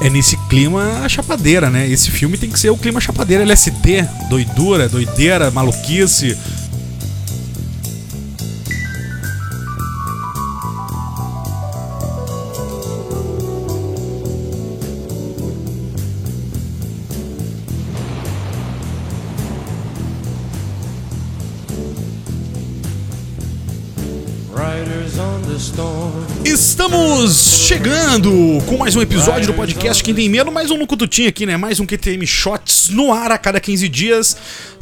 é nesse clima chapadeira, né? Esse filme tem que ser o clima chapadeira LSD, doidura, doideira, maluquice. Chegando com mais um episódio do podcast Quem Tem Medo, mais um no Cututinho aqui, né? Mais um QTM Shots no ar a cada 15 dias.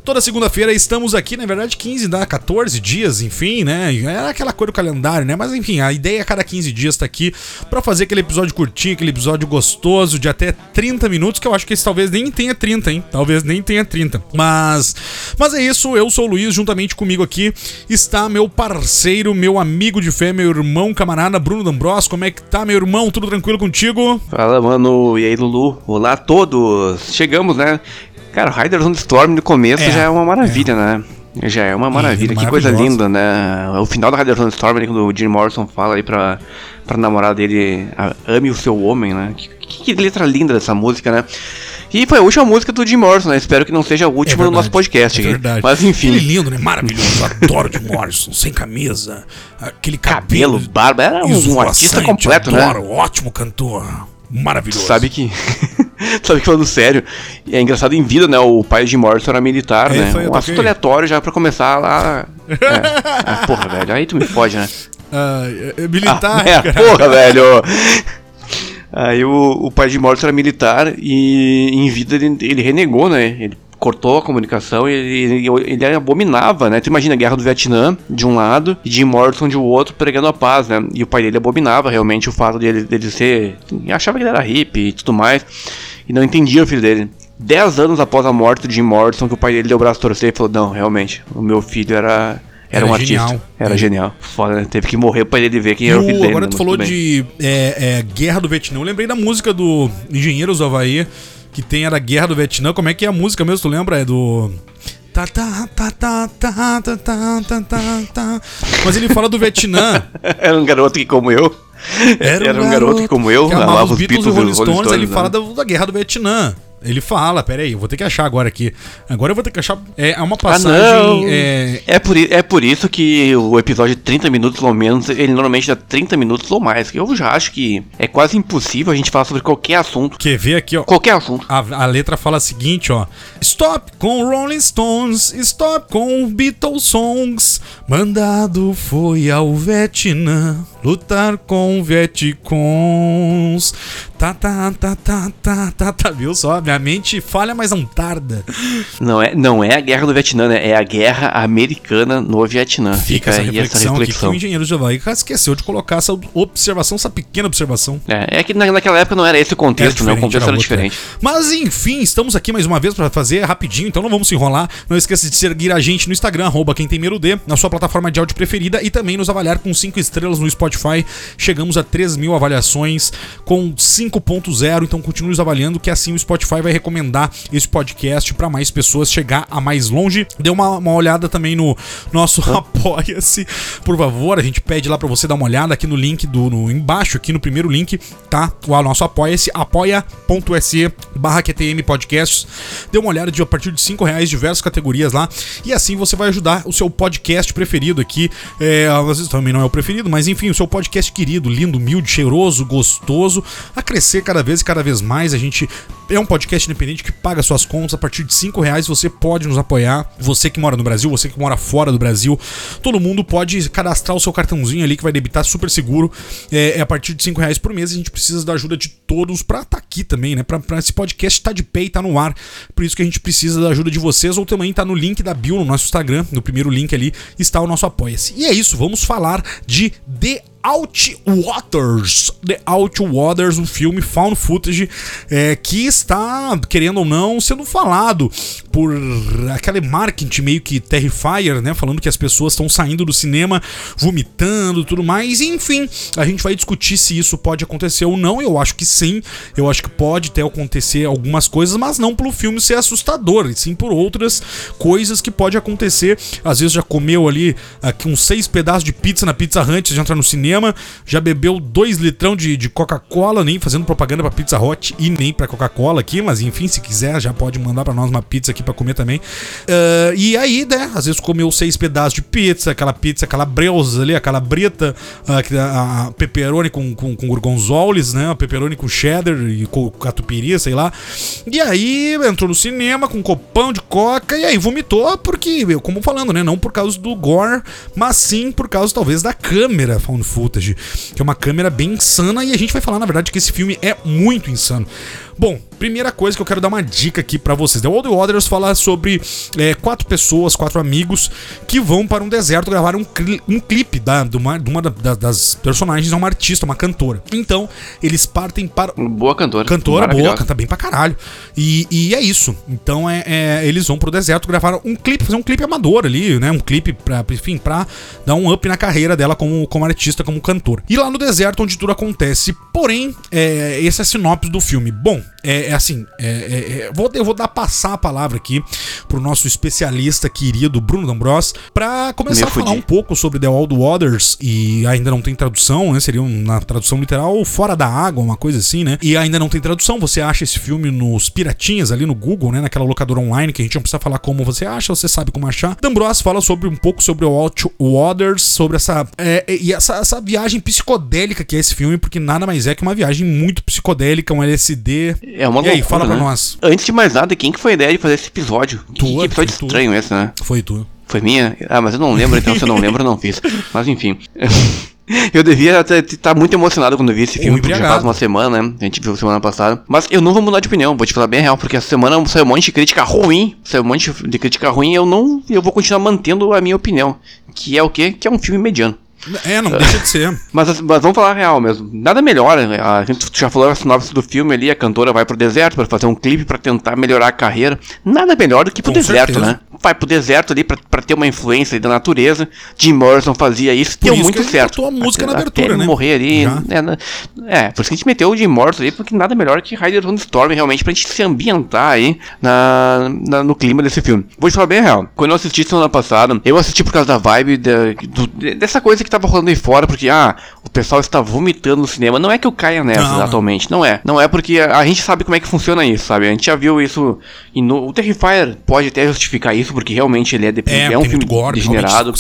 Toda segunda-feira estamos aqui, na verdade 15, dá 14 dias, enfim, né? Era aquela coisa do calendário, né? Mas enfim, a ideia é cada 15 dias tá aqui para fazer aquele episódio curtinho, aquele episódio gostoso de até 30 minutos, que eu acho que esse talvez nem tenha 30, hein? Talvez nem tenha 30. Mas mas é isso, eu sou o Luiz, juntamente comigo aqui está meu parceiro, meu amigo de fé, meu irmão, camarada Bruno D'Ambros. Como é que tá, meu irmão? Tudo tranquilo contigo? Fala, mano. E aí, Lulu? Olá a todos. Chegamos, né? Cara, Riders on the Storm no começo é, já é uma maravilha, é. né? Já é uma maravilha, que coisa linda, né? O final do Riders on the Storm, quando o Jim Morrison fala aí pra, pra namorada dele, ame o seu homem, né? Que, que, letra linda dessa música, né? E foi a última música do Jim Morrison, né? Espero que não seja a última é verdade, no nosso podcast. É verdade. Mas enfim. Ele lindo, né? Maravilhoso. Adoro Jim Morrison, sem camisa, aquele cabelo. cabelo barba. Era um, um artista completo, adoro, né? Ótimo cantor. Maravilhoso. Sabe que. Sabe que falando sério, é engraçado em vida, né? O pai de Morrison era militar, é, né? Um assunto aleatório já pra começar lá. É. Ah, porra, velho. Aí tu me fode, né? Ah, é, militar, ah, é, porra, velho. Aí o, o pai de Morrison era militar e em vida ele, ele renegou, né? Ele cortou a comunicação e ele, ele, abominava, né? Tu imagina a guerra do Vietnã de um lado e Jim Morrison de outro pregando a paz, né? E o pai dele abominava realmente o fato dele, dele ser. achava que ele era hippie e tudo mais. E não entendia o filho dele. Dez anos após a morte de Jim Morrison, que o pai dele deu o braço a torcer e falou: Não, realmente, o meu filho era. Era, era um genial. artista. Era é. genial. Foda, né? Teve que morrer pra ele ver quem era o filho dele. Agora tu falou de é, é, Guerra do Vietnã. Eu lembrei da música do Engenheiros do Havaí que tem era Guerra do Vietnã. Como é que é a música mesmo? Tu lembra? É do. Tá, tá, tá, tá, tá, tá, tá, tá, tá, tá. Mas ele fala do Vietnã. Era um garoto que, como eu. Era um, Era um garoto, que, como eu, que amava os Beatles e os Rolling Stones. Ele fala da, da Guerra do Vietnã. Ele fala, peraí, eu vou ter que achar agora aqui. Agora eu vou ter que achar. É uma passagem. Ah, é... É, por, é por isso que o episódio de 30 minutos ou menos, ele normalmente dá 30 minutos ou mais. Eu já acho que é quase impossível a gente falar sobre qualquer assunto. Quer ver aqui, ó? Qualquer assunto. A, a letra fala a seguinte, ó. Stop com Rolling Stones, stop com Beatles songs. Mandado foi ao Vietnã lutar com Vietcons. Tá, tá, tá, tá, tá, tá, tá, viu só? Minha mente falha, mas não tarda. Não é, não é a guerra do Vietnã, né? É a guerra americana no Vietnã. Fica, Fica essa, aí reflexão essa reflexão aqui que o engenheiro Havaí esqueceu de colocar essa observação, essa pequena observação. É, é que naquela época não era esse o contexto, né? O contexto era, era diferente. Mas enfim, estamos aqui mais uma vez para fazer rapidinho, então não vamos se enrolar. Não esqueça de seguir a gente no Instagram, arroba quem tem medo D, na sua plataforma de áudio preferida e também nos avaliar com 5 estrelas no Spotify. Chegamos a 3 mil avaliações com 5 5.0, então continue nos avaliando que assim o Spotify vai recomendar esse podcast para mais pessoas chegar a mais longe. Dê uma, uma olhada também no nosso Apoia-se, por favor. A gente pede lá para você dar uma olhada aqui no link do no, embaixo, aqui no primeiro link, tá? O nosso Apoia-se, apoia.se barra QTM Podcasts. Dê uma olhada de a partir de 5 reais, diversas categorias lá. E assim você vai ajudar o seu podcast preferido aqui. É, às vezes também não é o preferido, mas enfim, o seu podcast querido, lindo, humilde, cheiroso, gostoso, a crescer crescer cada vez e cada vez mais. A gente é um podcast independente que paga suas contas. A partir de 5 reais você pode nos apoiar. Você que mora no Brasil, você que mora fora do Brasil, todo mundo pode cadastrar o seu cartãozinho ali que vai debitar super seguro. É, é a partir de 5 reais por mês. A gente precisa da ajuda de todos pra estar tá aqui também, né? Pra, pra esse podcast estar tá de pé e tá no ar. Por isso que a gente precisa da ajuda de vocês. Ou também tá no link da bio no nosso Instagram. No primeiro link ali está o nosso apoia-se. E é isso, vamos falar de The Outwaters. The Outwaters, um filme found footage é, que está, querendo ou não, sendo falado por aquele marketing meio que Terrifier, né? Falando que as pessoas estão saindo do cinema vomitando tudo mais. Enfim, a gente vai discutir se isso pode acontecer ou não. Eu acho que sim. Eu acho que pode até acontecer algumas coisas, mas não pelo filme ser assustador, e sim por outras coisas que pode acontecer. Às vezes já comeu ali aqui uns seis pedaços de pizza na Pizza Hut, já entra no cinema já bebeu dois litrão de, de Coca-Cola, nem fazendo propaganda pra Pizza Hut e nem pra Coca-Cola aqui, mas enfim, se quiser, já pode mandar pra nós uma pizza aqui pra comer também. Uh, e aí, né, às vezes comeu seis pedaços de pizza, aquela pizza, aquela breusa ali, aquela brita, uh, a, a pepperoni com, com, com gorgonzoles, né, a pepperoni com cheddar e com catupiry, sei lá. E aí entrou no cinema com um copão de coca e aí vomitou porque, como falando, né, não por causa do gore, mas sim por causa talvez da câmera found footage, que é uma câmera bem insana e a gente vai falar na verdade que esse filme é muito insano. Bom, primeira coisa que eu quero dar uma dica aqui para vocês. The Old Waters fala sobre é, quatro pessoas, quatro amigos que vão para um deserto gravar um, cli um clipe da, de uma, de uma da, das personagens, é uma artista, uma cantora. Então, eles partem para. Boa cantora. Cantora boa, canta bem pra caralho. E, e é isso. Então, é, é, eles vão pro deserto gravar um clipe, fazer um clipe amador ali, né? Um clipe pra, enfim, pra dar um up na carreira dela como, como artista, como cantora. E lá no deserto, onde tudo acontece. Porém, é, essa é a sinopse do filme. Bom, é, é assim, é, é, é, vou, eu vou dar passar a palavra aqui pro nosso especialista querido Bruno D'Ambros para começar a falar um pouco sobre The Old Waters e ainda não tem tradução, né? Seria na tradução literal Fora da Água, uma coisa assim, né? E ainda não tem tradução. Você acha esse filme nos piratinhas ali no Google, né? Naquela locadora online que a gente não precisa falar como você acha, você sabe como achar. D'Ambros fala sobre um pouco sobre o Old Waters, sobre essa é, e essa, essa viagem psicodélica que é esse filme, porque nada mais é que uma viagem muito psicodélica, um LSD é uma e loucura, aí, fala né? pra nós. Antes de mais nada, quem que foi a ideia de fazer esse episódio? Tu, que episódio tu, estranho esse, né? Foi tu. Foi minha? Ah, mas eu não lembro, então se eu não lembro, eu não fiz. Mas enfim. Eu devia estar muito emocionado quando vi esse filme, porque já faz uma semana, né? A gente viu semana passada. Mas eu não vou mudar de opinião, vou te falar bem real, porque essa semana saiu um monte de crítica ruim. Saiu um monte de crítica ruim e eu não. Eu vou continuar mantendo a minha opinião. Que é o quê? Que é um filme mediano. É, não deixa de ser. mas, mas vamos falar real mesmo. Nada melhor. Né? A gente já falou a sinopse do filme ali, a cantora vai pro deserto para fazer um clipe para tentar melhorar a carreira. Nada melhor do que pro Com deserto, certeza. né? Vai pro deserto ali pra, pra ter uma influência da natureza. Jim Morrison fazia isso, Por deu isso muito certo. a música até, na abertura, né? morrer ali. É, é, por isso que a gente meteu o Jim Morrison ali, porque nada melhor que Riders on the Storm realmente pra gente se ambientar aí na, na, no clima desse filme. Vou te falar bem real. Quando eu assisti semana passada, eu assisti por causa da vibe do, dessa coisa que tava rolando aí fora, porque, ah, o pessoal está vomitando no cinema. Não é que eu caia nessa não, atualmente, não é. Não é porque a, a, gente sabe como é que funciona isso, sabe? A gente já viu isso. E no, o Terrifier pode até justificar isso, porque realmente ele é, de, é, é um filme gore, degenerado.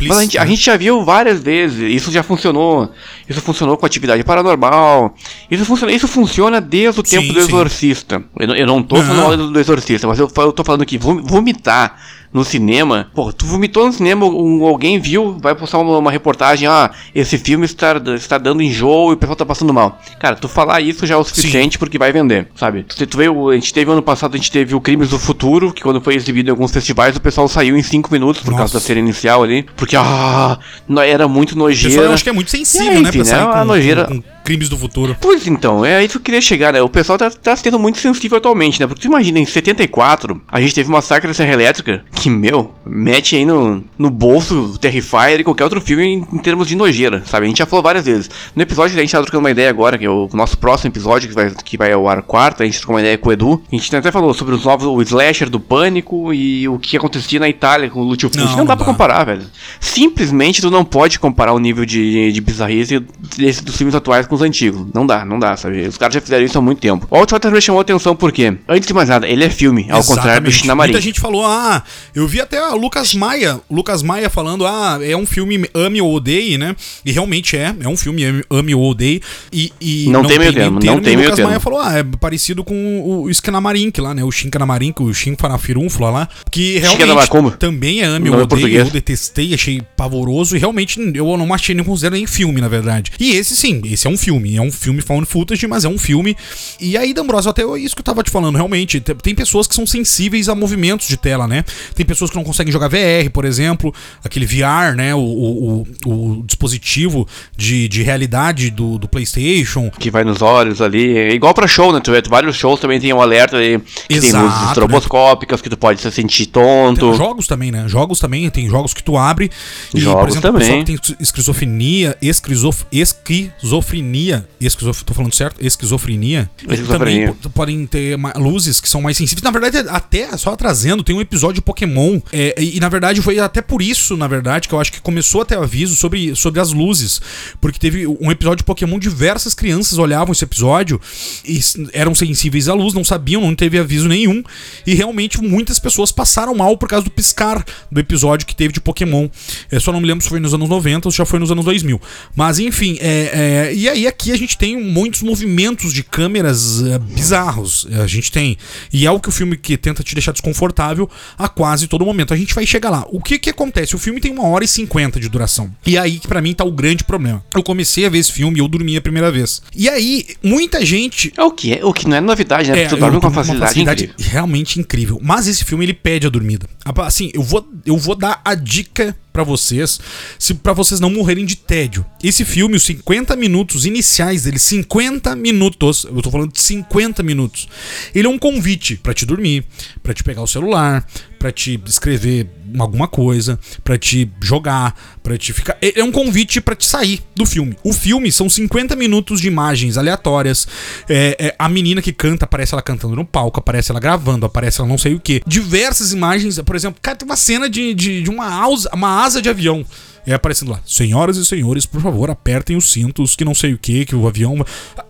Mas a gente, a gente já viu várias vezes, isso já funcionou. Isso funcionou com atividade paranormal. Isso funciona, isso funciona desde o tempo sim, do Exorcista. Eu, eu, não tô falando do, do Exorcista, mas eu, eu tô falando que vomitar no cinema. Pô, tu vomitou no cinema, um, alguém viu, vai postar uma, uma, reportagem, ah, esse filme está, está dando enjoo e o pessoal tá passando mal. Cara, tu falar isso já é o suficiente Sim. porque vai vender, sabe? Tu, tu veio, a gente teve ano passado, a gente teve o Crimes do Futuro, que quando foi exibido em alguns festivais, o pessoal saiu em 5 minutos por Nossa. causa da cena inicial ali, porque, ah, era muito nojeira. O pessoal, eu acho que é muito sensível, aí, né, enfim, né? a nojeira... Com, com crimes do futuro. Pois então, é isso que eu queria chegar, né? O pessoal tá, tá sendo muito sensível atualmente, né? Porque tu imagina, em 74, a gente teve uma massacre da Serra Elétrica, que, meu, mete aí no, no bolso Terrifier e qualquer outro filme em, em, termos de nojeira, sabe? A gente já falou várias vezes. No episódio, a gente tá trocando uma ideia agora, que é o nosso próximo episódio, que vai, que vai ao ar quarta, a gente trocou uma ideia com o Edu. A gente até falou sobre os novos, o slasher do Pânico e o que acontecia na Itália com o Lúcio Não, não, não dá, dá pra comparar, velho. Simplesmente tu não pode comparar o nível de, de bizarrice desse, dos filmes atuais com os antigos. Não dá, não dá, sabe? Os caras já fizeram isso há muito tempo. O Outlander me chamou a atenção porque, antes de mais nada, ele é filme, ao Exatamente. contrário do Shinamarin. Muita gente falou, ah, eu vi até a Lucas Maia, Lucas Maia falando, ah, é um filme ame ou odeie, né? E realmente é, é um filme ame ou odeie. E, e não, não, tem meio termo, não tem meio termo. Lucas Maia falou, ah, é parecido com o, o Skinamarin, lá, né? O Shin Kanamarin, o Shin Farafirunfla lá, que realmente também é ame ou odeie. Eu detestei, achei pavoroso e realmente eu não achei nem considero nem filme, na verdade. E esse sim, esse é um filme, é um filme found footage, mas é um filme. E aí, D'Ambrosio, até isso que eu tava te falando, realmente, tem pessoas que são sensíveis a movimentos de tela, né? Tem pessoas que não conseguem jogar VR, por exemplo, aquele VR, né? O, o, o, dispositivo de, de realidade do, do PlayStation. Que vai nos olhos ali. É igual pra show, né? Tu vê, vários shows também tem um alerta aí, que Exato, tem luzes né? estroboscópicas, né? que tu pode se sentir tonto. Tem jogos também, né? Jogos também, tem jogos que tu abre e, jogos por exemplo, também. tem esquizofrenia, esquizof, esquizofrenia esquizofrenia, esquizof, tô falando certo? Esquizofrenia, Esquizofrenia. também po- podem ter luzes que são mais sensíveis. Na verdade, até só trazendo, tem um episódio de Pokémon, é, e, na verdade foi até por isso, na verdade, que eu acho que começou até o aviso sobre, sobre as luzes, porque teve um episódio de Pokémon, diversas crianças olhavam esse episódio e eram sensíveis à luz, não sabiam, não teve aviso nenhum, e realmente muitas pessoas passaram mal por causa do piscar do episódio que teve de Pokémon. Eu só não me lembro se foi nos anos 90 ou se já foi nos anos 2000. Mas enfim, é, é, e aí aqui a gente tem muitos movimentos de câmeras é, bizarros. A gente tem. E é o que o filme que tenta te deixar desconfortável a quase todo momento. A gente vai chegar lá. O que que acontece? O filme tem uma hora e cinquenta de duração. E aí que pra mim tá o grande problema. Eu comecei a ver esse filme e eu dormi a primeira vez. E aí, muita gente É o que é, o que não é novidade, né? é, tu dorme com uma facilidade, incrível. realmente incrível. Mas esse filme ele pede a dormida. Assim, eu vou, eu vou dar a dica pra vocês, se para vocês não morrerem de tédio. Esse filme, os 50 minutos iniciais dele, 50 minutos, eu tô falando de 50 minutos. Ele é um convite pra te dormir, pra te pegar o celular, pra te escrever alguma coisa, pra te jogar, pra te ficar. É é um convite pra te sair do filme. O filme são 50 minutos de imagens aleatórias. É, é, a menina que canta, aparece ela cantando no palco, aparece ela gravando, aparece ela não sei o que. Diversas imagens, por exemplo, cara, tem uma cena de, de, de uma, asa, uma asa de avião. É aparecendo lá, senhoras e senhores, por favor, apertem os cintos, que não sei o que, que o avião. vai-"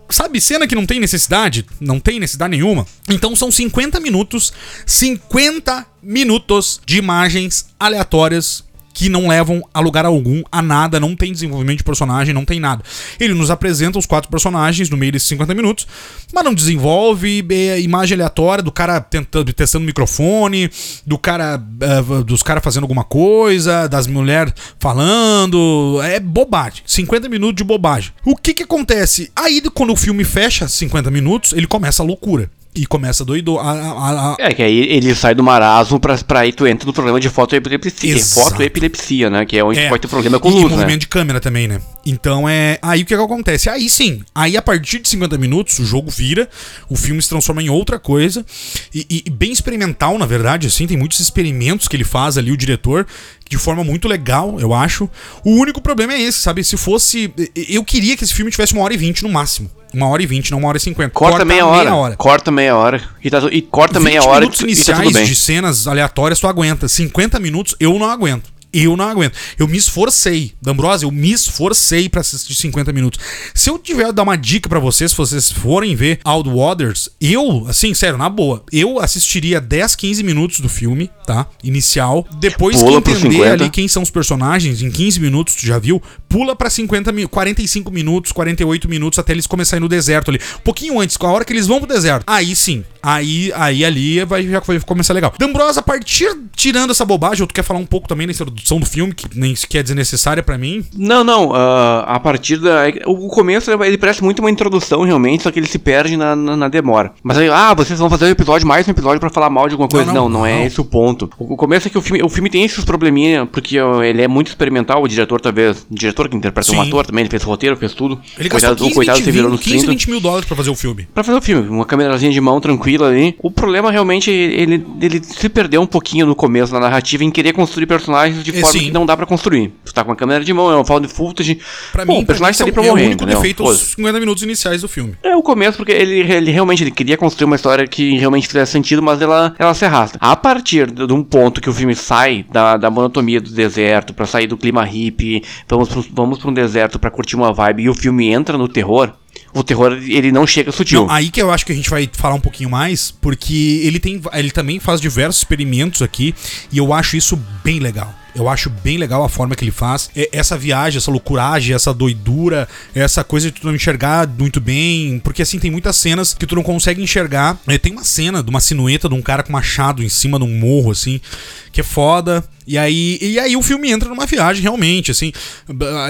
Sabe, cena que não tem necessidade? Não tem necessidade nenhuma. Então são 50 minutos, 50 minutos de imagens aleatórias que não levam a lugar algum, a nada, não tem desenvolvimento de personagem, não tem nada. Ele nos apresenta os quatro personagens no meio desses 50 minutos, mas não desenvolve é, imagem aleatória do cara tentando, testando microfone, do cara é, dos caras fazendo alguma coisa, das mulheres falando, é bobagem. 50 minutos de bobagem. O que que acontece? Aí quando o filme fecha 50 minutos, ele começa a loucura. E começa doido. A, a, a, É, que aí ele sai do marasmo pra, pra aí tu entra no problema de fotoepilepsia. Exato. Fotoepilepsia, né? Que é onde É. pode ter problema com e, luz, e né? movimento de câmera também, né? Então é. Aí o que, que acontece? Aí sim. Aí a partir de 50 minutos o jogo vira, o filme se transforma em outra coisa. E, e- e bem experimental, na verdade, assim. Tem muitos experimentos que ele faz ali, o diretor, de forma muito legal, eu acho. O único problema é esse, sabe? Se fosse. Eu queria que esse filme tivesse uma hora e vinte no máximo. Uma hora e vinte, não uma hora e cinquenta. Corta, meia, hora. Corta meia hora. E, tá, e corta 20 meia hora minutos e, e tá iniciais de cenas aleatórias tu aguenta. 50 minutos eu não aguento. Eu não aguento. Eu me esforcei. D'Ambrosio, eu me esforcei pra assistir 50 minutos. Se eu tiver dar uma dica pra vocês, se vocês forem ver Outwaters, eu, assim, sério, na boa, eu assistiria 10, 15 minutos do filme, tá? Inicial. Depois Pula que entender 50. ali quem são os personagens, em 15 minutos, tu já viu? Pula pra 50, mi- 45 minutos, 48 minutos até eles começarem no deserto ali. Um pouquinho antes, com a hora que eles vão pro deserto. Aí sim. Aí, aí ali vai, já vai começar legal. D'Ambrosa, a partir, tirando essa bobagem, tu quer falar um pouco também da introdução do filme, que nem sequer é desnecessária pra mim? Não, não, ah, a partir da. O começo ele parece muito uma introdução realmente, só que ele se perde na, na, na demora. Mas aí, ah, vocês vão fazer um episódio, mais um episódio pra falar mal de alguma coisa. Não, Não, não, não, é não. esse o ponto. O, o começo é que o filme, o filme tem esses probleminha, porque ele é muito experimental, o diretor talvez. O diretor que interpreta um Sim. ator também, ele fez roteiro, fez tudo. Ele coitado, gastou 15, o coitado 20, se virou nos 15 30. 20 mil dólares pra fazer o filme. Pra fazer o filme, uma câmerazinha de mão tranquila ali. O problema realmente, ele, ele se perdeu um pouquinho no começo da narrativa em querer construir personagens de É, forma sim. que não dá pra construir. Tu tá com uma câmera de mão, é um found footage. Pra Pô, mim, o personagem tá ali pra são- morrer, é o único defeito Pô, os 50 minutos iniciais do filme. é o começo, porque ele, ele realmente ele queria construir uma história que realmente fizesse sentido, mas ela, ela se arrasta. A partir de de um ponto que o filme sai da, da monotonia do deserto, pra sair do clima hippie, vamos, pro, vamos pra um deserto pra curtir uma vibe, e o filme entra no terror, o terror ele não chega sutil. Não, aí que eu acho que a gente vai falar um pouquinho mais, porque ele tem, ele também faz diversos experimentos aqui e eu acho isso bem legal. Eu acho bem legal a forma que ele faz. Essa viagem, essa loucuragem, essa doidura, essa coisa de tu não enxergar muito bem. Porque assim, tem muitas cenas que tu não consegue enxergar. É, tem uma cena de uma sinueta de um cara com machado em cima de um morro, assim, que é foda. E aí, e aí o filme entra numa viagem, realmente, assim.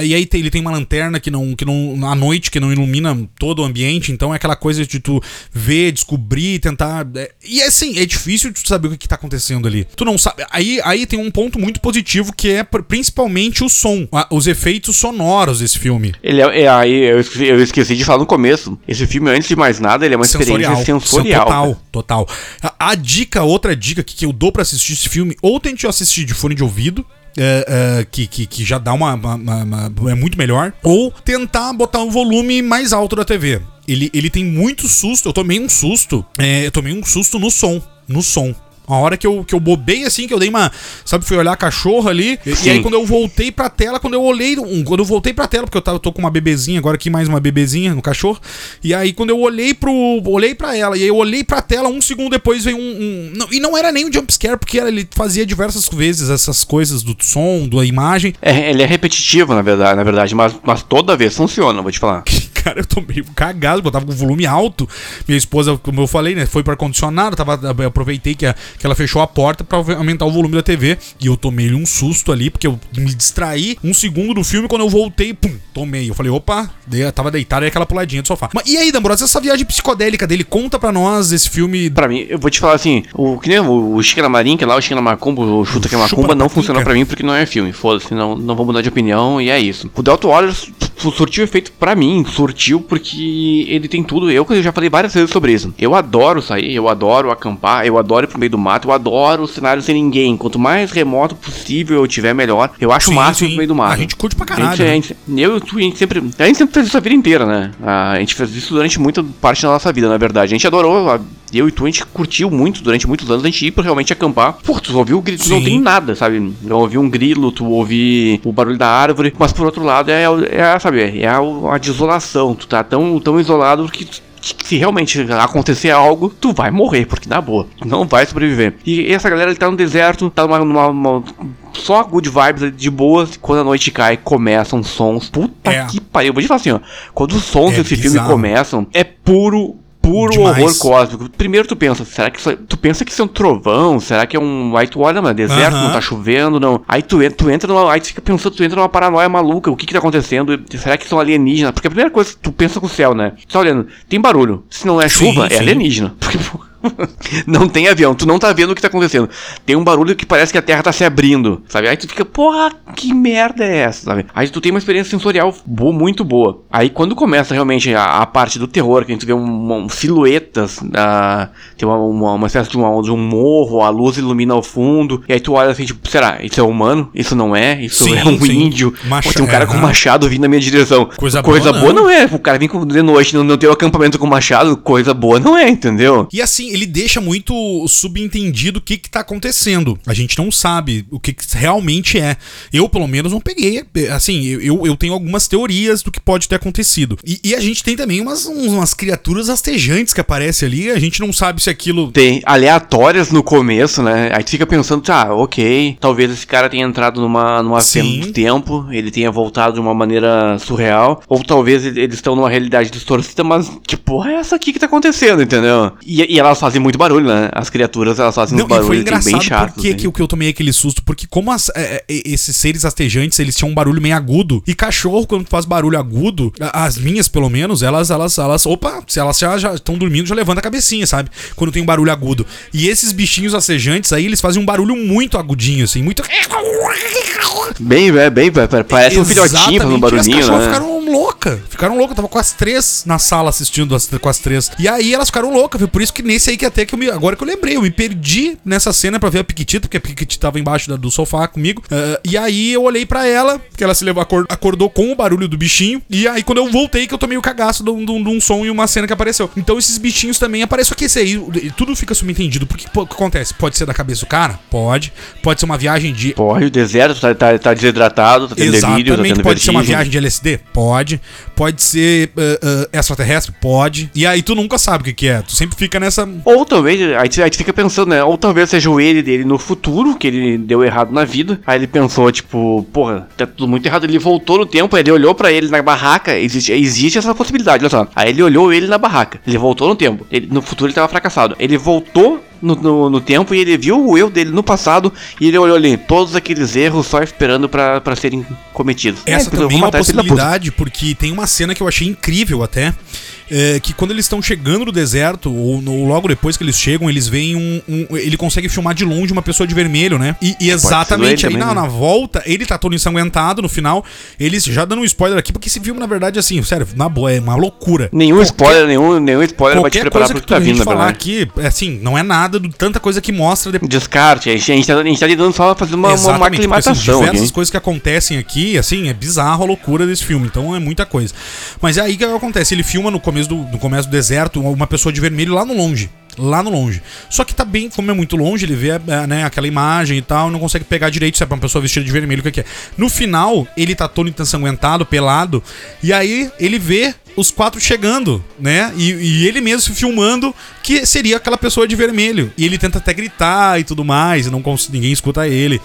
E aí tem- ele tem uma lanterna que não, que não. à noite, que não ilumina todo o ambiente. Então é aquela coisa de tu ver, descobrir, tentar. é- E assim, é difícil de tu saber o que, que tá acontecendo ali. Tu não sabe. Aí, aí tem um ponto muito positivo que é pr- principalmente o som, a- os efeitos sonoros desse filme. Ele é, é, aí eu esqueci, eu esqueci de falar no começo. Esse filme, antes de mais nada, ele é uma experiência sensorial. Total, total. A, a dica, outra dica que, que eu dou pra assistir esse filme, ou tente assistir de fone de ouvido, é, é, que, que, que, já dá uma, uma, uma, uma, É muito melhor. Ou tentar botar um volume mais alto da TV. Ele, ele tem muito susto. Eu tomei um susto. É, eu tomei um susto no som. No som. Uma hora que eu, que eu bobei assim, que eu dei uma. Sabe, fui olhar a cachorra ali. E, e, aí, quando eu voltei pra tela, quando eu olhei. Um, quando eu voltei pra tela, porque eu, tava, eu tô com uma bebezinha, agora aqui mais uma bebezinha no cachorro. E aí, quando eu olhei pro. Olhei pra ela, e aí eu olhei pra tela, um segundo depois veio um. um não, e não era nem um jumpscare, porque ele fazia diversas vezes essas coisas do som, da imagem. É, ele é repetitivo, na verdade, na verdade, mas, mas toda vez funciona, vou te falar. cara, eu tô meio cagado, eu tava com volume alto. Minha esposa, como eu falei, né, foi para ar-condicionado, tava, eu aproveitei que, a, que ela fechou a porta para aumentar o volume da TV. E eu tomei um susto ali, porque eu me distraí um segundo do filme, quando eu voltei, pum, tomei. Eu falei, opa, eu tava deitado aí aquela puladinha do sofá. Mas e aí, D'Ambrosio, essa viagem psicodélica dele, conta pra nós esse filme. Pra mim, eu vou te falar assim, o que nem o, o Chica Marim, que é lá o Chica Macumba, o Chuta que é Macumba, não funcionou pra mim porque não é filme. Foda-se, não, não vou mudar de opinião e é isso. O Delta Waters surtiu efeito pra mim, surtiu porque ele tem tudo. Eu, eu já falei várias vezes sobre isso. Eu adoro sair, eu adoro acampar, eu adoro ir pro meio do mato, eu adoro o cenário sem ninguém. Quanto mais remoto possível eu tiver, melhor. Eu acho sim, máximo sim. no meio do mato. A gente curte pra caralho. A gente, né? a gente, eu e tu, a gente sempre. A gente sempre fez isso a vida inteira, né? A gente fez isso durante muita parte da nossa vida, na verdade. A gente adorou. Eu e tu, a gente curtiu muito durante muitos anos a gente ir pra realmente acampar. Pô, tu ouviu o grilo, tu não tem nada, sabe? Eu ouvi um grilo, tu ouvi o barulho da árvore, mas por outro lado é, é sabe, é a, a desolação. Tu tá tão, tão isolado que se realmente acontecer algo, tu vai morrer, porque na boa, não vai sobreviver. E essa galera ele tá no deserto, tá numa, numa, numa só good vibes de boa, quando a noite cai, começam sons. Puta é. que pariu. Eu vou te falar assim, ó. Quando os sons é desse bizarro. filme começam, é puro puro Demais. horror cósmico. Primeiro tu pensa, será que isso, é, tu pensa que isso é um trovão? Será que é um aí tu olha, mano, deserto, uh -huh. não tá chovendo, não. Aí tu, tu entra numa, aí tu fica pensando, tu entra numa paranoia maluca, o que que tá acontecendo? Será que são alienígenas? Porque a primeira coisa tu pensa com o céu, né? Tu tá olhando, tem barulho. Se não é chuva, sim, é sim. alienígena. Porque não tem avião, tu não tá vendo o que tá acontecendo. Tem um barulho que parece que a terra tá se abrindo, sabe? Aí tu fica, porra, que merda é essa, sabe? Aí tu tem uma experiência sensorial boa, muito boa. Aí quando começa realmente a, a parte do terror, que a gente vê um, um silhuetas, uh, tem uma, uma, uma espécie de, uma, de, um morro, a luz ilumina ao fundo, e aí tu olha assim, tipo, será? Isso é humano? Isso não é? Isso sim, é um sim. índio? Macha tem um cara é, com machado vindo na minha direção. Coisa, coisa boa, boa não. não. é. O cara vem de noite, não, não tem o acampamento com machado, coisa boa não é, entendeu? E assim, ele deixa muito subentendido o que que tá acontecendo. A gente não sabe o que, que realmente é. Eu, pelo menos, não peguei. Assim, eu, eu tenho algumas teorias do que pode ter acontecido. E, e a gente tem também umas, umas criaturas rastejantes que aparecem ali. A gente não sabe se aquilo. Tem aleatórias no começo, né? Aí tu fica pensando, tá, ok. Talvez esse cara tenha entrado numa, numa cena do tempo, ele tenha voltado de uma maneira surreal. Ou talvez eles estão numa realidade distorcida, mas que porra é essa aqui que tá acontecendo, entendeu? E, e elas fazem muito barulho, né? As criaturas, elas fazem Não, uns barulhos bem chatos. Por que, que, que eu tomei aquele susto? Porque como as, é, é, esses seres rastejantes, eles tinham um barulho meio agudo. E cachorro, quando faz barulho agudo, as minhas, pelo menos, elas, elas, elas, opa, se elas já estão dormindo, já levanta a cabecinha, sabe? Quando tem um barulho agudo. E esses bichinhos rastejantes aí, eles fazem um barulho muito agudinho, assim, muito... Bem, é, bem, parece um filhotinho fazendo um barulhinho, as né? ficaram loucas, ficaram loucas. Tava com as três na sala assistindo as, com as três. E aí elas ficaram loucas, por isso que nesse aí que até que eu me, agora que eu lembrei, eu me perdi nessa cena pra ver a Piquitita, porque a Piquitita tava embaixo da, do sofá comigo. Uh, e aí eu olhei pra ela, que ela se levou, acordou com o barulho do bichinho. E aí quando eu voltei, que eu tomei o cagaço de um som e uma cena que apareceu. Então esses bichinhos também aparecem. Que esse aí, tudo fica subentendido. Porque o que acontece? Pode ser da cabeça do cara? Pode. Pode ser uma viagem de. Pode, o deserto tá, tá, tá desidratado, tá tendo Exatamente, delírio, tá tendo pode vertigem. ser uma viagem de LSD? Pode. Pode ser uh, uh, extraterrestre? Pode. E aí tu nunca sabe o que, que é. Tu sempre fica nessa. Ou talvez, aí tu fica pensando, né? Ou talvez seja o ele dele no futuro, que ele deu errado na vida. Aí ele pensou, tipo, porra, tá tudo muito errado. Ele voltou no tempo, ele olhou pra ele na barraca. Existe, existe essa possibilidade, olha só. Aí ele olhou ele na barraca. Ele voltou no tempo. Ele, no futuro ele tava fracassado. Ele voltou no, no, no, tempo e ele viu o erro dele no passado e ele olhou ali, todos aqueles erros só esperando para serem cometidos. Essa é, também é uma possibilidade, porque tem uma cena que eu achei incrível até, é, que quando eles estão chegando no deserto, ou, no, logo depois que eles chegam, eles veem um, um, Ele consegue filmar de longe uma pessoa de vermelho, né? E, e exatamente aí na, né? na, volta, ele tá todo ensanguentado no final. Eles já dando um spoiler aqui, porque esse filme, na verdade, assim, sério, na boa, é uma loucura. Nenhum qualquer, spoiler, nenhum, nenhum spoiler vai te preparar pro que, que tá vindo, falar aqui, assim, não é nada de tanta coisa que mostra depois. Descarte, a gente, a gente, tá, a gente tá lidando só fazendo uma, uma, porque, assim, aclimatação. diversas aqui. coisas que acontecem aqui, assim, é bizarro a loucura desse filme. Então é muita coisa. Mas é aí que acontece. Ele filma no começo do, no começo do deserto uma pessoa de vermelho lá no longe. Lá no longe. Só que tá bem, como é muito longe, ele vê é, né, aquela imagem e tal, não consegue pegar direito se é pra uma pessoa vestida de vermelho, o que é. No final, ele tá todo ensanguentado, pelado, e aí ele vê os quatro chegando, né? E, e ele mesmo se filmando que seria aquela pessoa de vermelho. E ele tenta até gritar e tudo mais, e não ninguém escuta ele.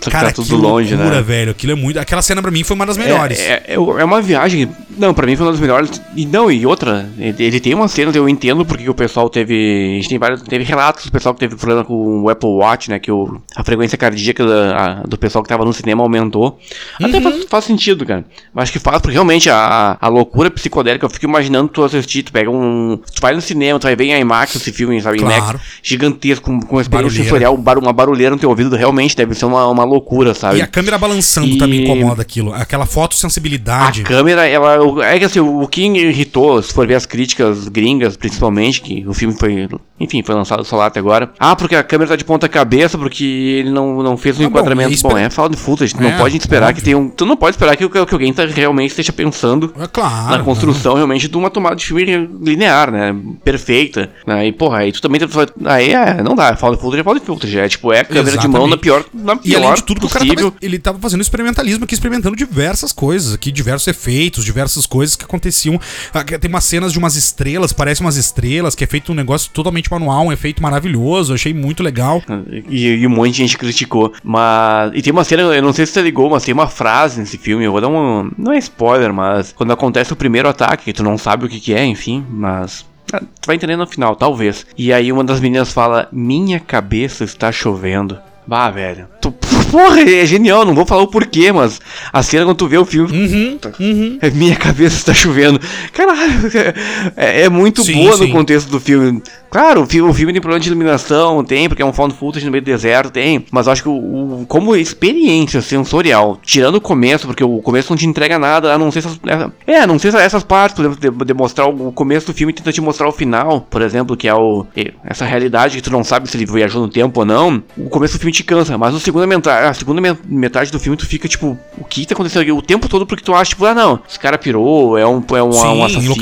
Só que tá tudo longe, né? velho. Aquilo é muito. Aquela cena pra mim foi uma das melhores. É, é, é uma viagem. Não, pra mim foi uma das melhores. E não, e outra, ele, tem uma cena, eu entendo porque o pessoal teve. A gente tem vários. Teve relatos do pessoal que teve problema com o Apple Watch, né? Que o, a frequência cardíaca da- a- do pessoal que tava no cinema aumentou. Até Uhum. faz, faz sentido, cara. Mas acho que faz, porque realmente a, a loucura psicodélica, eu fico imaginando tu assistir, tu pega um. Tu vai no cinema, tu vai ver em IMAX esse filme, sabe? Claro. IMAX, gigantesco, com, com experiência sensorial, um uma barulheira no teu ouvido, realmente deve ser uma, uma loucura, sabe? E a câmera balançando E- também incomoda aquilo. Aquela A fotossensibilidade. câmera, ela. É que assim, o que irritou, se for ver as críticas gringas, principalmente, que o filme foi. Enfim, foi lançado só lá até agora. Ah, porque a câmera tá de ponta cabeça, porque ele não, não fez um Ah, bom, enquadramento. Bom, espera- é fala de footage. É, não pode esperar óbvio. que tenha um. Tu não pode esperar que, que alguém tá, realmente esteja pensando. É claro. na construção realmente de uma tomada de filme linear, né? Perfeita. Né? E, porra, aí tu também. vai- Aí é, não dá. Fala de footage é fala de footage. É tipo, é câmera de mão Exatamente. na pior. Na E pior além de tudo, que o cara possível. tava, ele tava fazendo experimentalismo aqui, experimentando diversas coisas aqui, diversos efeitos, diversas coisas que aconteciam. Ah, Tem umas cenas de umas estrelas, parece umas estrelas, que é feito um negócio totalmente manual, um efeito maravilhoso, achei muito legal. E, e um monte de gente criticou. Mas. E tem uma cena, eu não sei se você ligou, mas tem uma frase nesse filme, eu vou dar um. Não é spoiler, mas. Quando acontece o primeiro ataque, que tu não sabe o que, que é, enfim, mas. Ah, Tu vai entender no final, talvez. E aí uma das meninas fala: Minha cabeça está chovendo. Bah, velho. Tu, porra, é genial, não vou falar o porquê, mas a cena quando tu vê o filme. Uhum, uhum. É, Minha cabeça está chovendo. Caralho, é, é muito Sim, boa sim. no contexto do filme. Claro, o filme, o filme tem problema de iluminação, tem, porque é um found footage no meio do deserto, tem. Mas eu acho que o, o- como experiência sensorial, tirando o começo, porque o começo não te entrega nada, a não ser essas. É, a não ser essas partes, por exemplo, de, de mostrar o começo do filme e tenta te mostrar o final, por exemplo, que é o. Essa realidade que tu não sabe se ele viajou no tempo ou não. O começo do filme te cansa, mas a segunda metade, a segunda me- metade do filme tu fica tipo, o que tá acontecendo aqui? O tempo todo porque tu acha, tipo, ah não, esse cara pirou, é um, é um, Sim, um assassino.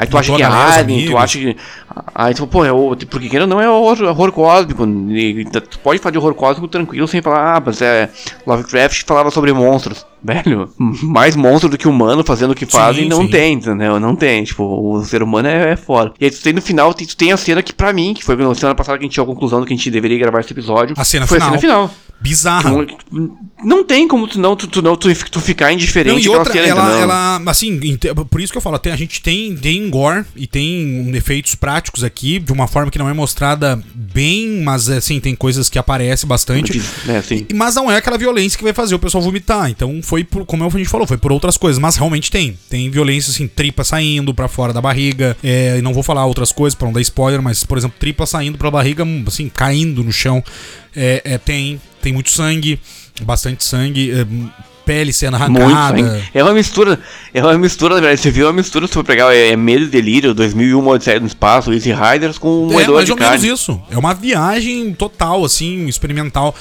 aí tu acha que é Alien, tu acha que. Aí tu, pô, é o, porque ou não é horror, horror cósmico. e tu pode falar de horror cósmico tranquilo sem falar, ah, mas é. Lovecraft falava sobre monstros. Velho, mais monstro do que humano fazendo o que fazem, Sim, não sim. tem, entendeu? Não tem. Tipo, o ser humano é, é fora. E aí tu tem no final, tu tem a cena que pra mim, que foi na semana passada que a gente chegou à conclusão que a gente deveria gravar esse episódio. A cena foi final. a cena final. Bizarra. Não, não tem como tu não, tu, tu não tu, tu ficar indiferente Não, e outra, ela, entendeu? ela, assim, por isso que eu falo, tem- a gente tem, tem gore e tem efeitos práticos aqui, de uma forma que não é mostrada bem, mas assim, tem coisas que aparecem bastante. É. E- Mas não é aquela violência que vai fazer o pessoal vomitar. Então foi por, como a gente falou, foi por outras coisas. Mas realmente tem. Tem violência, assim, tripa saindo pra fora da barriga. É, e não vou falar outras coisas pra não dar spoiler, mas, por exemplo, tripa saindo pra barriga, assim, caindo no chão. É, é, tem. Tem muito sangue, bastante sangue. é, pele sendo arrancada. É uma mistura, é uma mistura, na verdade. Você viu uma mistura, se for pegar é, é Medo e Delírio, 2001, Odisseia no Espaço, Easy Riders com um É moedor mais de ou menos carne. isso. É uma viagem total, assim, experimental.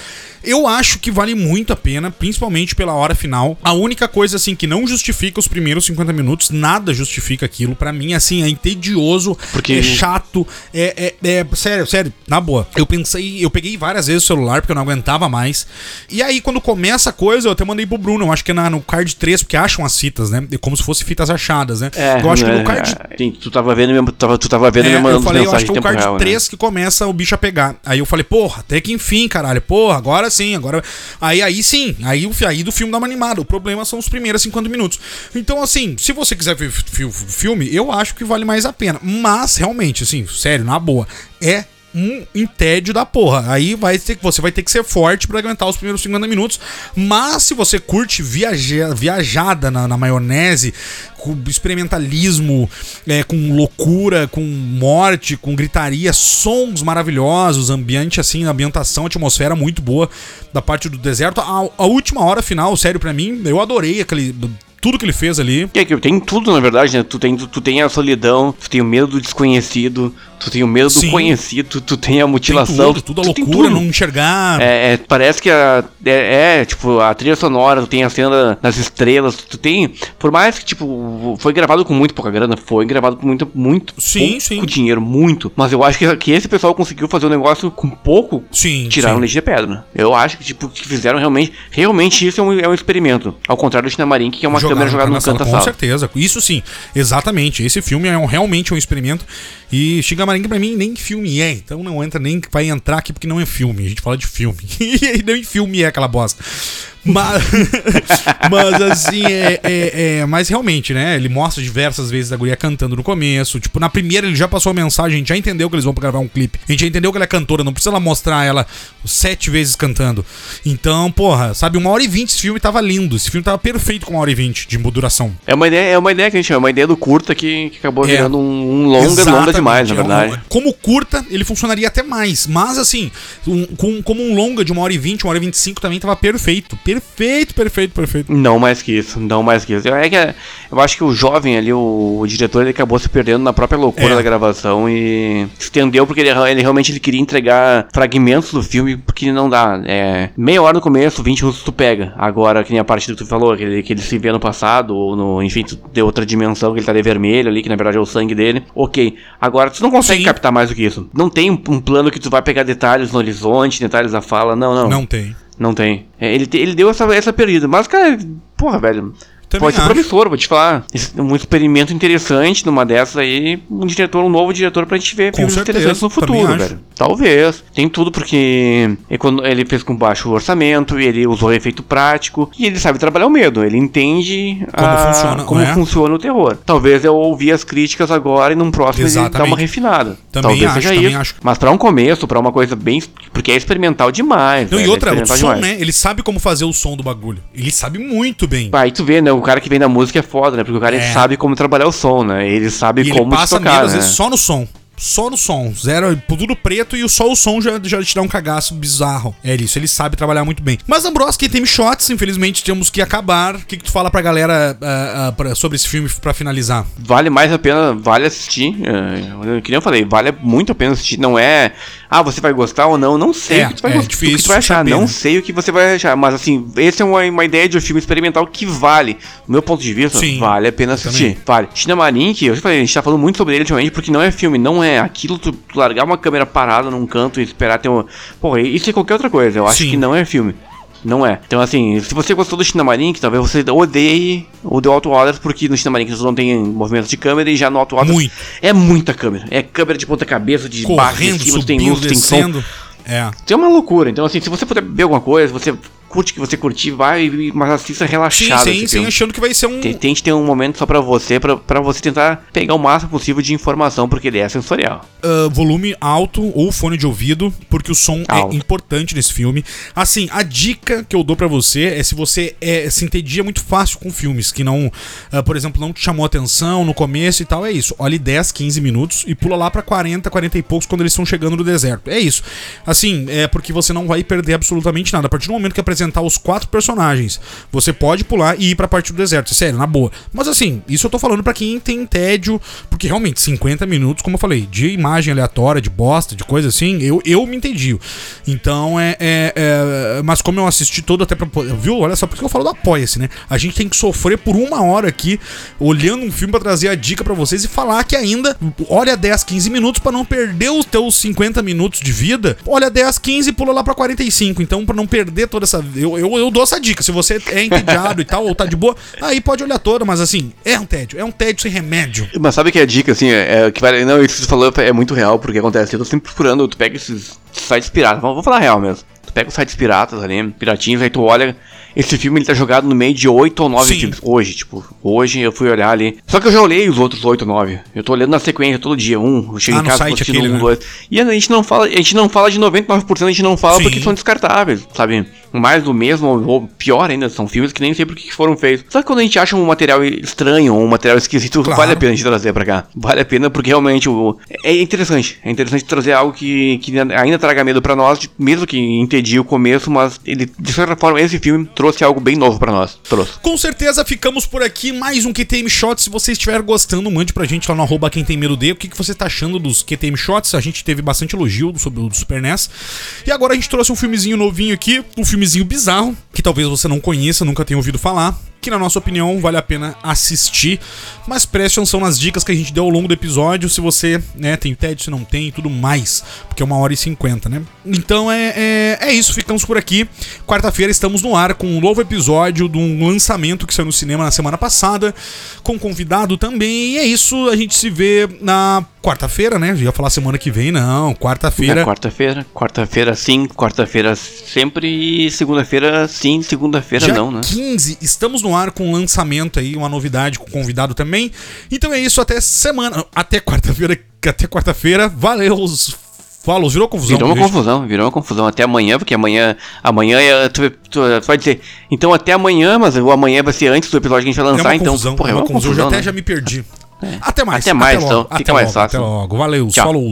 Eu acho que vale muito a pena, principalmente pela hora final. A única coisa, assim, que não justifica os primeiros 50 minutos, nada justifica aquilo. Pra mim, assim, é entedioso, Porque- é chato, é, é, é- Sério, sério, na boa. Eu pensei, eu peguei várias vezes o celular porque eu não aguentava mais. E aí, quando começa a coisa, eu até mandei pro Bruno, eu acho que é na, no card 3, porque acham as fitas, né? É Como se fossem fitas achadas, né? É, eu acho que né, no card é, sim, tu tava vendo, mesmo- tava, tu tava vendo é, me mandando eu falei, eu acho que é o card real, 3 que começa o bicho a pegar. Aí eu falei, porra, até que enfim, caralho. Porra, agora sim, agora. Aí aí sim, aí, aí do filme dá uma animada. O problema são os primeiros 50 minutos. Então, assim, se você quiser ver fi- fi- filme, eu acho que vale mais a pena. Mas, realmente, assim, sério, na boa, é um entédio da porra. Aí vai ter, você vai ter que ser forte pra aguentar os primeiros 50 minutos. Mas se você curte viaja, viajada na, na maionese, com experimentalismo, é, com loucura, com morte, com gritaria, sons maravilhosos, ambiente assim, ambientação, atmosfera muito boa da parte do deserto. A, a última hora final, sério, pra mim, eu adorei aquele tudo que ele fez ali. É que tem tudo, na verdade, né? Tu tem, tu, tu tem a solidão, tu tem o medo do desconhecido, tu tem o medo Sim. do conhecido, tu tem a Tem mutilação. tudo, tudo a tem loucura, tudo. não enxergar. É, é, parece que a, é, é, tipo, a trilha sonora, tu tem a cena das estrelas, tu tem. Por mais que, tipo, foi gravado com muito pouca grana, foi gravado com muito, muito Sim, pouco sim. dinheiro, muito. Mas eu acho que, que esse pessoal conseguiu fazer um negócio com pouco. Sim, Tiraram sim. leite de pedra. Eu acho que, tipo, que fizeram realmente. Realmente isso é um, é um experimento. Ao contrário do Chinamarink, que é uma Jogaram jogada na no canto da Com sala. certeza. Isso sim, exatamente. Esse filme é um- realmente um experimento. E Xingamaringa pra mim nem filme é. Então não entra nem vai entrar aqui porque não é filme. A gente fala de filme. e nem filme é aquela bosta. Mas, mas assim, é, é, é- Mas realmente, né? Ele mostra diversas vezes a guria cantando no começo. Tipo, na primeira ele já passou a mensagem, a gente já entendeu que eles vão gravar um clipe. A gente já entendeu que ela é cantora, não precisa ela mostrar ela sete vezes cantando. Então, porra, sabe, uma hora e vinte esse filme tava lindo. Esse filme tava perfeito com uma hora e vinte de duração. É uma ideia, é uma ideia que a gente chama, é uma ideia do curta que, que acabou É. virando um, um longa, longa demais, na é um- verdade. como curta, ele funcionaria até mais. Mas, assim, um- com, como um longa de uma hora e vinte, uma hora e vinte e cinco também tava perfeito. Perfeito, perfeito, perfeito. Não mais que isso, não mais que isso. É que é- eu acho que o jovem ali, o, o diretor, ele acabou se perdendo na própria loucura É. da gravação e estendeu porque ele, ele realmente ele queria entregar fragmentos do filme, porque não dá. É, meia hora no começo, 20 minutos tu pega. Agora, que nem a parte que tu falou, que ele, que ele se vê no passado, ou no, enfim, tu deu outra dimensão, que ele tá de vermelho ali, que na verdade é o sangue dele. Ok. Agora, tu não consegue Sim. captar mais do que isso. Não tem um, um plano que tu vai pegar detalhes no horizonte, detalhes da fala, não, não. Não tem. Não tem. É, ele, ele deu essa, essa perdida. Mas, cara, porra, velho. Também pode ser acho. promissor, vou te falar. Esse- Um experimento interessante numa dessas aí. Um diretor, um novo diretor pra gente ver Com filmes certeza, interessantes no futuro, velho. Talvez. Tem tudo porque é ele fez com baixo orçamento, ele usou efeito prático. E ele sabe trabalhar o medo. Ele entende Como a- funciona, como é. funciona o terror. Talvez eu ouvir as críticas agora e num próximo ele dar Exatamente. uma refinada. Também Talvez acho, seja também isso. acho. Mas pra um começo, pra uma coisa bem. Porque é experimental demais. Não, velho, e é outra, o experimental som, demais. né? Ele sabe como fazer o som do bagulho. Ele sabe muito bem. Aí tu vê, né? O cara que vem da música é foda, né? Porque o cara É. sabe como trabalhar o som, né? Ele sabe E ele como te passa tocar, às né? só no som. Só no som. Zero, tudo preto e só o som já, já te dá um cagaço bizarro. É isso, ele sabe trabalhar muito bem. Mas, Ambroski, tem shots, infelizmente temos que acabar. O que, que tu fala pra galera ah, ah, pra- sobre esse filme pra finalizar? Vale mais a pena, vale assistir. É, que nem eu falei, vale muito a pena assistir. Não é, ah, você vai gostar ou não. Não sei É, o que tu vai, é gostar, que tu vai achar. não sei o que você vai achar. Mas assim, esse é uma, uma ideia de um filme experimental que vale. Do meu ponto de vista, Sim, vale a pena assistir. também. Vale. Chinamarink, eu já falei, a gente tá falando muito sobre ele ultimamente porque não é filme, não é aquilo tu, tu largar uma câmera parada num canto e esperar ter um. Porra, isso é qualquer outra coisa. Eu acho Sim. que não é filme. Não é. Então, assim, se você gostou do Chinamarink, talvez você odeie o The Auto Orders, porque no Chinamarink você não tem movimento de câmera e já no Auto Orders Muito. é muita câmera. É câmera de ponta cabeça, de baixo, de Correndo, cima, tu tem subindo, luz, tem som. descendo. É. Tem uma loucura. Então, assim, se você puder beber alguma coisa, você curte o que você curtir, vai, mas assista Sim, relaxado. sim, sim, filme. achando que vai ser um. Tente ter um momento só pra você, pra, pra você tentar pegar o máximo possível de informação, porque ele é sensorial. ah, volume alto ou fone de ouvido, porque o som Alto. é importante nesse filme. Assim, a dica que eu dou pra você é se você é, se entendia muito fácil com filmes que não, ah, por exemplo, não te chamou atenção no começo e tal, é isso. Olhe 10, 15 minutos e pula lá pra 40, 40 e poucos quando eles estão chegando no deserto. É isso. Assim, é porque você não vai perder absolutamente nada. A partir do momento que apresentar os quatro personagens, você pode pular e ir pra parte do deserto. Sério, na boa. Mas assim, isso eu tô falando pra quem tem tédio, porque realmente 50 minutos, como eu falei, de imagem aleatória, de bosta, de coisa assim, eu, eu me entendi. Então é, é- é- Mas como eu assisti todo até pra. Viu? Olha só porque eu falo do Apoia-se, né? A gente tem que sofrer por uma hora aqui, olhando um filme pra trazer a dica pra vocês e falar que ainda olha 10, 15 minutos pra não perder os teus 50 minutos de vida. Olha 10, 15 e pula lá pra 45. Então, pra não perder toda essa. Eu, eu, eu dou essa dica. Se você é entediado e tal, ou tá de boa, aí pode olhar toda, mas assim, é um tédio. É um tédio sem remédio. Mas sabe que a dica, assim, é, é que vale. Não, isso que você falou é muito real, porque acontece. Eu tô sempre procurando, tu pega esses sites piratas, vamos, vou falar real mesmo. Tu pega os sites piratas ali, piratinhos, aí tu olha. Esse filme ele tá jogado no meio de 8 ou 9 Sim. filmes. Hoje, tipo, hoje eu fui olhar ali. Só que eu já olhei os outros 8 ou 9. Eu tô olhando na sequência todo dia. Um, eu chego Ah, em casa, assistindo um, né? dois. E a gente não fala, a gente não fala de 99%, a gente não fala Sim. porque são descartáveis, sabe? Mais do mesmo, ou pior ainda, são filmes que nem sei por que foram feitos. Só que quando a gente acha um material estranho, um material esquisito, claro. vale a pena a gente trazer pra cá. Vale a pena porque realmente o, é interessante. É interessante trazer algo que, que ainda traga medo pra nós, mesmo que entendi o começo, mas ele, de certa forma, esse filme trouxe algo bem novo pra nós. Trouxe. Com certeza ficamos por aqui. Mais um QTM Shots. Se você estiver gostando, mande pra gente lá no arroba quem tem medo de. O que, que você tá achando dos QTM Shots? A gente teve bastante elogio sobre o do Super NES. E agora a gente trouxe um filmezinho novinho aqui, um filmezinho bizarro, que talvez você não conheça, nunca tenha ouvido falar que na nossa opinião vale a pena assistir. Mas preste atenção nas dicas que a gente deu ao longo do episódio, se você né, tem TED, se não tem e tudo mais, porque é uma hora e cinquenta, né? Então é, é, é isso, ficamos por aqui. Quarta-feira estamos no ar com um novo episódio de um lançamento que saiu no cinema na semana passada, com convidado também. E é isso, a gente se vê na quarta-feira, né? Eu ia falar semana que vem, não. Quarta-feira. É quarta-feira. Quarta-feira sim, quarta-feira sempre e segunda-feira sim, segunda-feira não, né? 15, estamos no ar com um lançamento aí, uma novidade com convidado também. Então é isso, até semana. Até quarta-feira. Até quarta-feira. Valeu! Falou, virou confusão. Virou uma gente. confusão, virou uma confusão. Até amanhã, porque amanhã. Amanhã é, tu, tu, tu, vai dizer. Então até amanhã, mas o amanhã vai ser antes do episódio que a gente vai lançar, é então. Confusão, porra, é uma, confusão. confusão. Eu já até né? já me perdi. É. Até mais. Até mais, até então. Logo, fica mais fácil. Até logo. Valeu, falou.